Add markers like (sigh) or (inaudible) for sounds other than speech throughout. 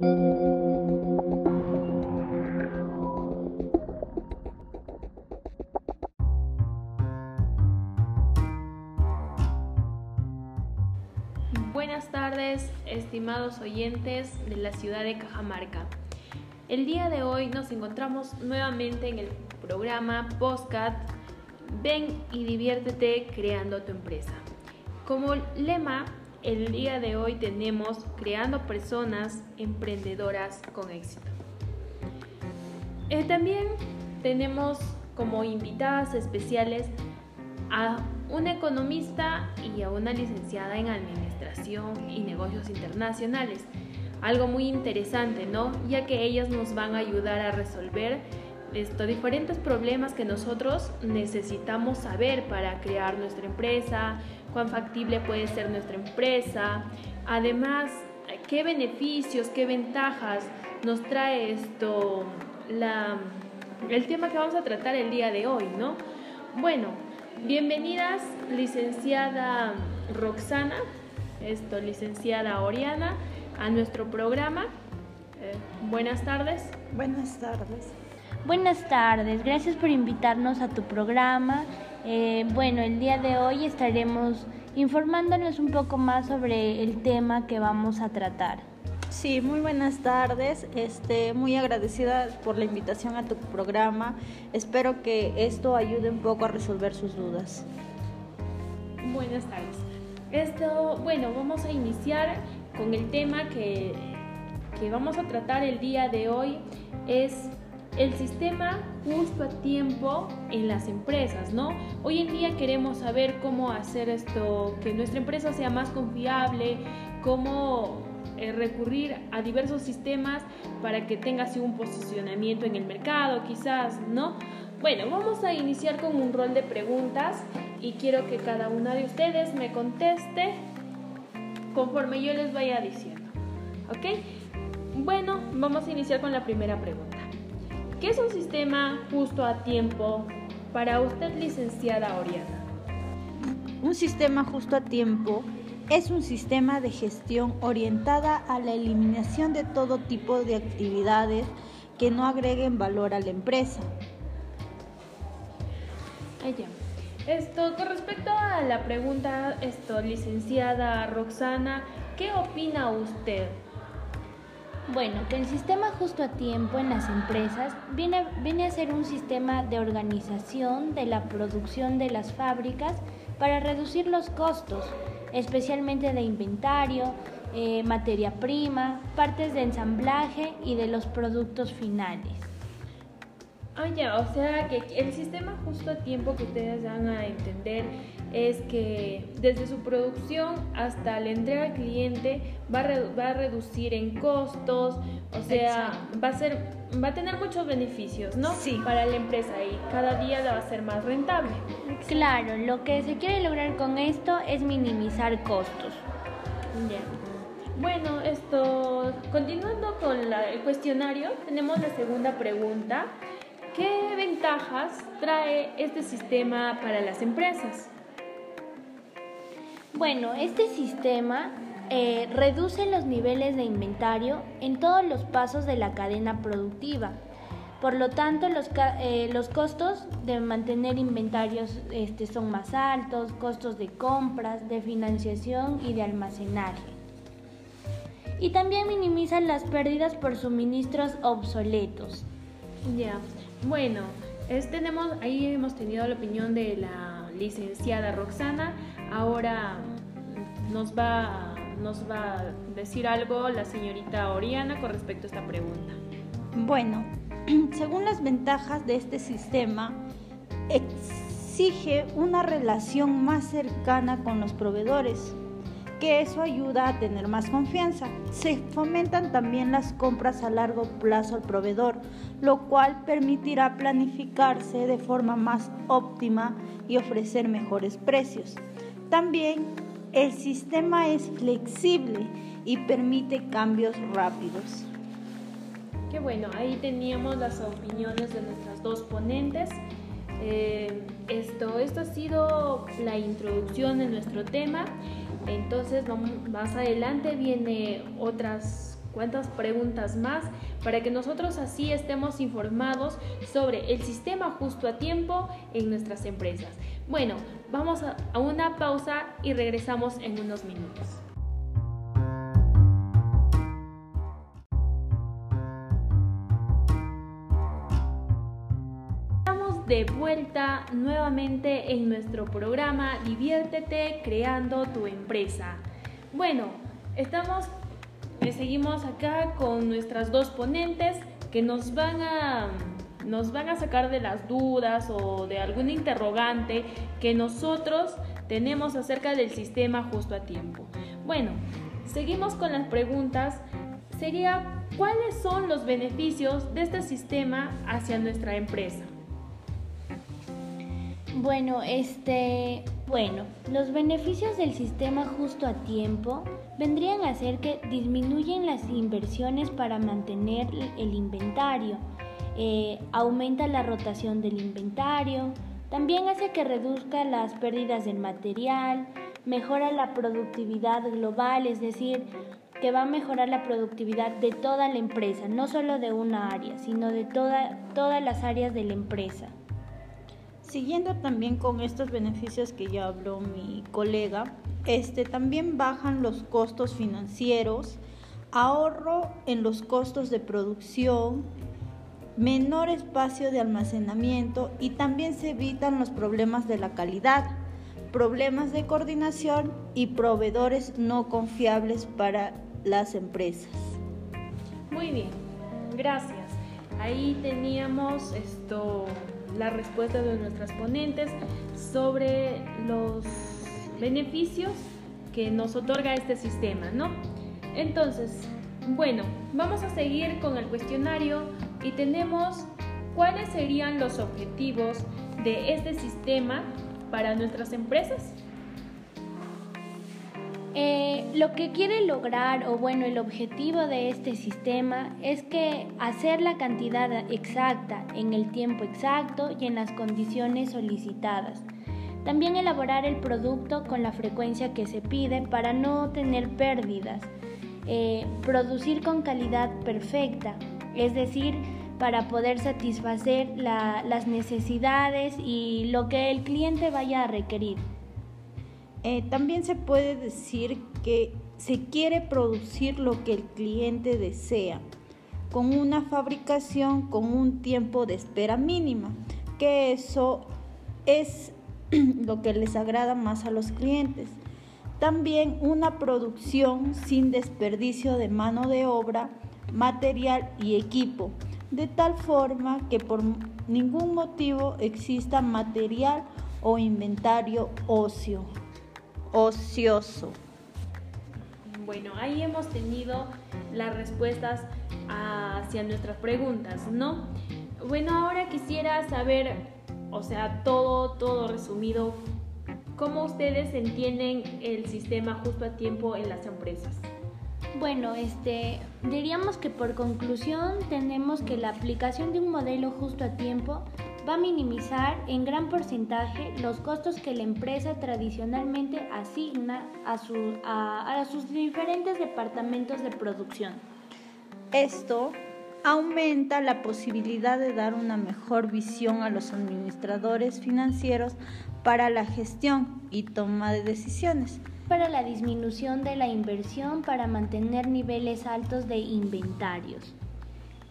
Buenas tardes, estimados oyentes de la ciudad de Cajamarca. El día de hoy nos encontramos nuevamente en el programa Postcat Ven y diviértete creando tu empresa. Como lema, el día de hoy tenemos creando personas emprendedoras con éxito. Eh, también tenemos como invitadas especiales a una economista y a una licenciada en administración y negocios internacionales. Algo muy interesante, ¿no? Ya que ellas nos van a ayudar a resolver estos diferentes problemas que nosotros necesitamos saber para crear nuestra empresa, cuán factible puede ser nuestra empresa, además, qué beneficios, qué ventajas nos trae esto, la, el tema que vamos a tratar el día de hoy, ¿no? Bueno, bienvenidas, licenciada Roxana, esto, licenciada Oriana, a nuestro programa. Eh, buenas tardes. Buenas tardes. Buenas tardes, gracias por invitarnos a tu programa. Eh, bueno, el día de hoy estaremos informándonos un poco más sobre el tema que vamos a tratar. Sí, muy buenas tardes. Este, muy agradecida por la invitación a tu programa. Espero que esto ayude un poco a resolver sus dudas. Buenas tardes. Esto, bueno, vamos a iniciar con el tema que, que vamos a tratar el día de hoy es el sistema justo a tiempo en las empresas, ¿no? Hoy en día queremos saber cómo hacer esto, que nuestra empresa sea más confiable, cómo eh, recurrir a diversos sistemas para que tenga así un posicionamiento en el mercado, quizás, ¿no? Bueno, vamos a iniciar con un rol de preguntas y quiero que cada una de ustedes me conteste conforme yo les vaya diciendo, ¿ok? Bueno, vamos a iniciar con la primera pregunta. ¿Qué es un sistema justo a tiempo para usted, licenciada Oriana? Un sistema justo a tiempo es un sistema de gestión orientada a la eliminación de todo tipo de actividades que no agreguen valor a la empresa. Esto, con respecto a la pregunta, esto, licenciada Roxana, ¿qué opina usted? Bueno, que el sistema justo a tiempo en las empresas viene, viene a ser un sistema de organización de la producción de las fábricas para reducir los costos, especialmente de inventario, eh, materia prima, partes de ensamblaje y de los productos finales. Ah, ya, o sea que el sistema justo a tiempo que ustedes van a entender es que desde su producción hasta la entrega al cliente va a, va a reducir en costos, o sea, va a ser va a tener muchos beneficios, ¿no? Sí. Para la empresa y cada día la va a ser más rentable. Claro, lo que se quiere lograr con esto es minimizar costos. Ya. Bueno, esto, continuando con la- el cuestionario, tenemos la segunda pregunta. ¿Qué ventajas trae este sistema para las empresas? Bueno, este sistema eh, reduce los niveles de inventario en todos los pasos de la cadena productiva. Por lo tanto, los, eh, los costos de mantener inventarios este, son más altos, costos de compras, de financiación y de almacenaje. Y también minimizan las pérdidas por suministros obsoletos. Ya, bueno, tenemos, ahí hemos tenido la opinión de la licenciada Roxana. Ahora nos va, nos va a decir algo la señorita Oriana con respecto a esta pregunta. Bueno, (clears throat) según las ventajas de este sistema, exige una relación más cercana con los proveedores, que eso ayuda a tener más confianza. Se fomentan también las compras a largo plazo al proveedor, lo cual permitirá planificarse de forma más óptima y ofrecer mejores precios. También el sistema es flexible y permite cambios rápidos. Qué bueno, ahí teníamos las opiniones de nuestras dos ponentes. Eh, esto, esto ha sido la introducción de nuestro tema. Entonces, vamos, más adelante viene otras cuántas preguntas más para que nosotros así estemos informados sobre el sistema justo a tiempo en nuestras empresas. Bueno, vamos a una pausa y regresamos en unos minutos. De vuelta nuevamente en nuestro programa Diviértete creando tu empresa. Bueno, estamos seguimos acá con nuestras dos ponentes que nos van a nos van a sacar de las dudas o de algún interrogante que nosotros tenemos acerca del sistema justo a tiempo. Bueno, seguimos con las preguntas. Sería, ¿cuáles son los beneficios de este sistema hacia nuestra empresa? Bueno, este, bueno, los beneficios del sistema justo a tiempo vendrían a ser que disminuyen las inversiones para mantener el inventario, eh, aumenta la rotación del inventario, también hace que reduzca las pérdidas del material, mejora la productividad global, es decir, que va a mejorar la productividad de toda la empresa, no solo de una área, sino de todas las áreas de la empresa. Siguiendo también con estos beneficios que ya habló mi colega, este, también bajan los costos financieros, ahorro en los costos de producción, menor espacio de almacenamiento y también se evitan los problemas de la calidad, problemas de coordinación y proveedores no confiables para las empresas. Muy bien, gracias. Ahí teníamos esto la respuesta de nuestras ponentes sobre los beneficios que nos otorga este sistema, ¿no? Entonces, bueno, vamos a seguir con el cuestionario y tenemos cuáles serían los objetivos de este sistema para nuestras empresas. Eh, lo que quiere lograr, o bueno, el objetivo de este sistema es que hacer la cantidad exacta en el tiempo exacto y en las condiciones solicitadas también elaborar el producto con la frecuencia que se pide para no tener pérdidas. Eh, producir con calidad perfecta, es decir, para poder satisfacer las necesidades y lo que el cliente vaya a requerir. Eh, también se puede decir que se quiere producir lo que el cliente desea, con una fabricación con un tiempo de espera mínima, que eso es (clears throat) lo que les agrada más a los clientes. También una producción sin desperdicio de mano de obra, material y equipo, de tal forma que por ningún motivo exista material o inventario ocio, ocioso. Bueno, ahí hemos tenido las respuestas hacia nuestras preguntas, ¿no? Bueno, ahora quisiera saber o sea, todo, todo resumido. ¿Cómo ustedes entienden el sistema justo a tiempo en las empresas? Bueno, este, diríamos que por conclusión tenemos que la aplicación de un modelo justo a tiempo va a minimizar en gran porcentaje los costos que la empresa tradicionalmente asigna a, a sus diferentes departamentos de producción. Esto aumenta la posibilidad de dar una mejor visión a los administradores financieros para la gestión y toma de decisiones. Para la disminución de la inversión para mantener niveles altos de inventarios.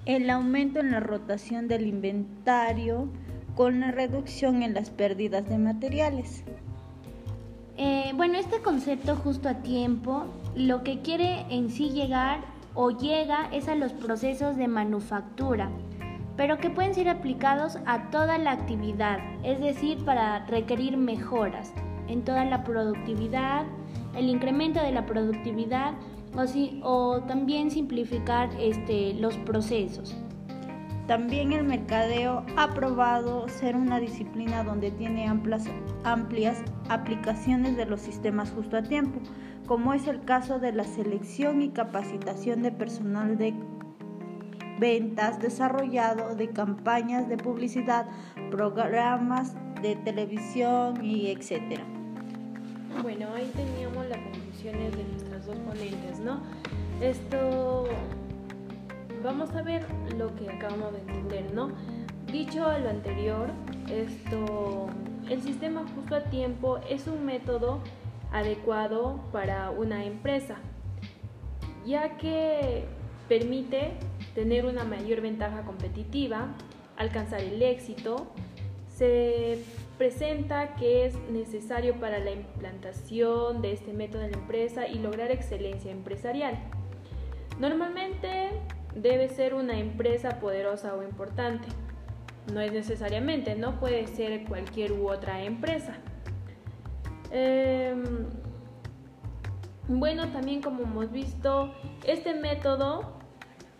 El aumento en la rotación del inventario con la reducción en las pérdidas de materiales. Eh, bueno, este concepto justo a tiempo lo que quiere en sí llegar o llega es a los procesos de manufactura, pero que pueden ser aplicados a toda la actividad, es decir, para requerir mejoras en toda la productividad, el incremento de la productividad o, o también simplificar este, los procesos. También el mercadeo ha probado ser una disciplina donde tiene amplias, amplias aplicaciones de los sistemas justo a tiempo como es el caso de la selección y capacitación de personal de ventas desarrollado de campañas de publicidad, programas de televisión y etcétera. Bueno, ahí teníamos las conclusiones de nuestras dos ponentes, ¿no? Esto, vamos a ver lo que acabamos de entender, ¿no? Dicho lo anterior, esto, el sistema justo a tiempo es un método adecuado para una empresa, ya que permite tener una mayor ventaja competitiva, alcanzar el éxito, se presenta que es necesario para la implantación de este método en la empresa y lograr excelencia empresarial. Normalmente debe ser una empresa poderosa o importante. No es necesariamente, no puede ser cualquier otra empresa. Em, bueno, también como hemos visto, este método,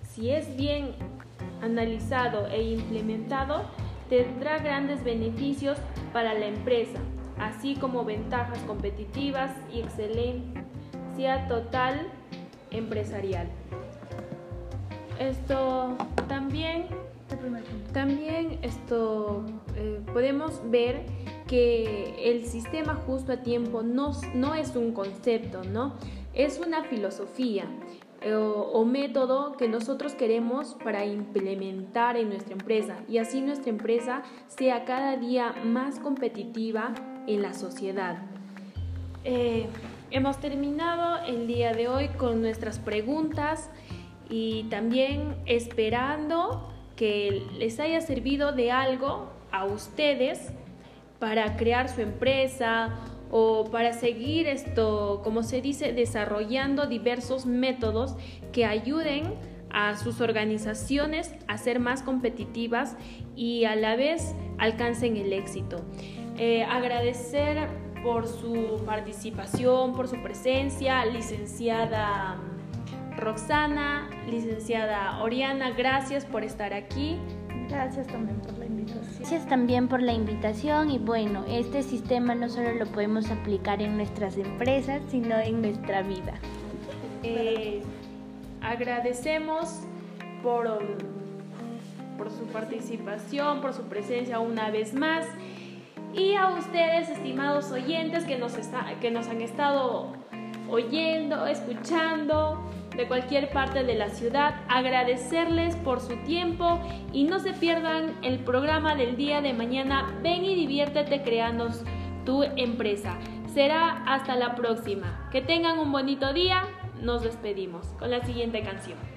si es bien analizado e implementado, tendrá grandes beneficios para la empresa, así como ventajas competitivas y excelencia total empresarial. Esto también, también esto eh, podemos ver que el sistema justo a tiempo no, no es un concepto, ¿no? Es una filosofía eh, o, método que nosotros queremos para implementar en nuestra empresa y así nuestra empresa sea cada día más competitiva en la sociedad. Eh, hemos terminado el día de hoy con nuestras preguntas y también esperando que les haya servido de algo a ustedes para crear su empresa o para seguir esto, como se dice, desarrollando diversos métodos que ayuden a sus organizaciones a ser más competitivas y a la vez alcancen el éxito. Eh, agradecer por su participación, por su presencia, licenciada Roxana, licenciada Oriana, gracias por estar aquí. Gracias también por la invitación. Gracias también por la invitación y bueno, este sistema no solo lo podemos aplicar en nuestras empresas, sino en nuestra vida. Eh, agradecemos por, por su participación, por su presencia una vez más. Y a ustedes, estimados oyentes que nos, está, que nos han estado oyendo, escuchando, de cualquier parte de la ciudad, agradecerles por su tiempo y no se pierdan el programa del día de mañana. Ven y diviértete creando tu empresa. Será hasta la próxima. Que tengan un bonito día. Nos despedimos con la siguiente canción.